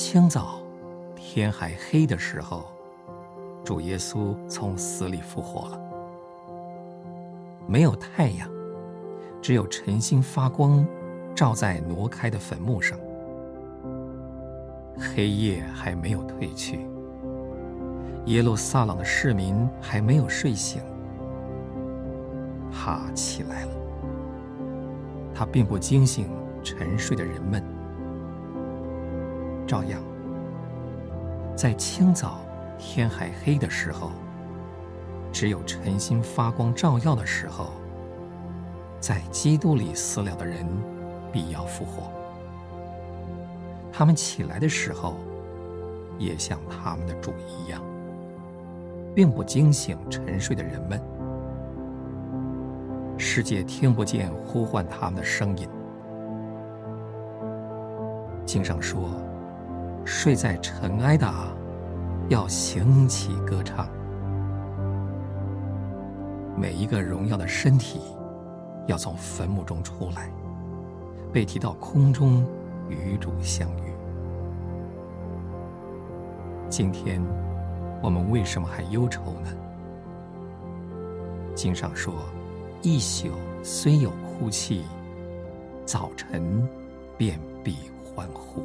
清早，天还黑的时候，主耶稣从死里复活了。没有太阳，只有晨星发光，照在挪开的坟墓上。黑夜还没有褪去，耶路撒冷的市民还没有睡醒。他起来了，他并不惊醒沉睡的人们。照样，在清早天还黑的时候，只有晨星发光照耀的时候，在基督里死了的人必要复活。他们起来的时候，也像他们的主一样，并不惊醒沉睡的人们。世界听不见呼唤他们的声音。经上说：“睡在尘埃的，要行起歌唱。”每一个荣耀的身体，要从坟墓中出来，被提到空中。与主相遇。今天，我们为什么还忧愁呢？经上说：“一宿虽有哭泣，早晨便必欢呼。”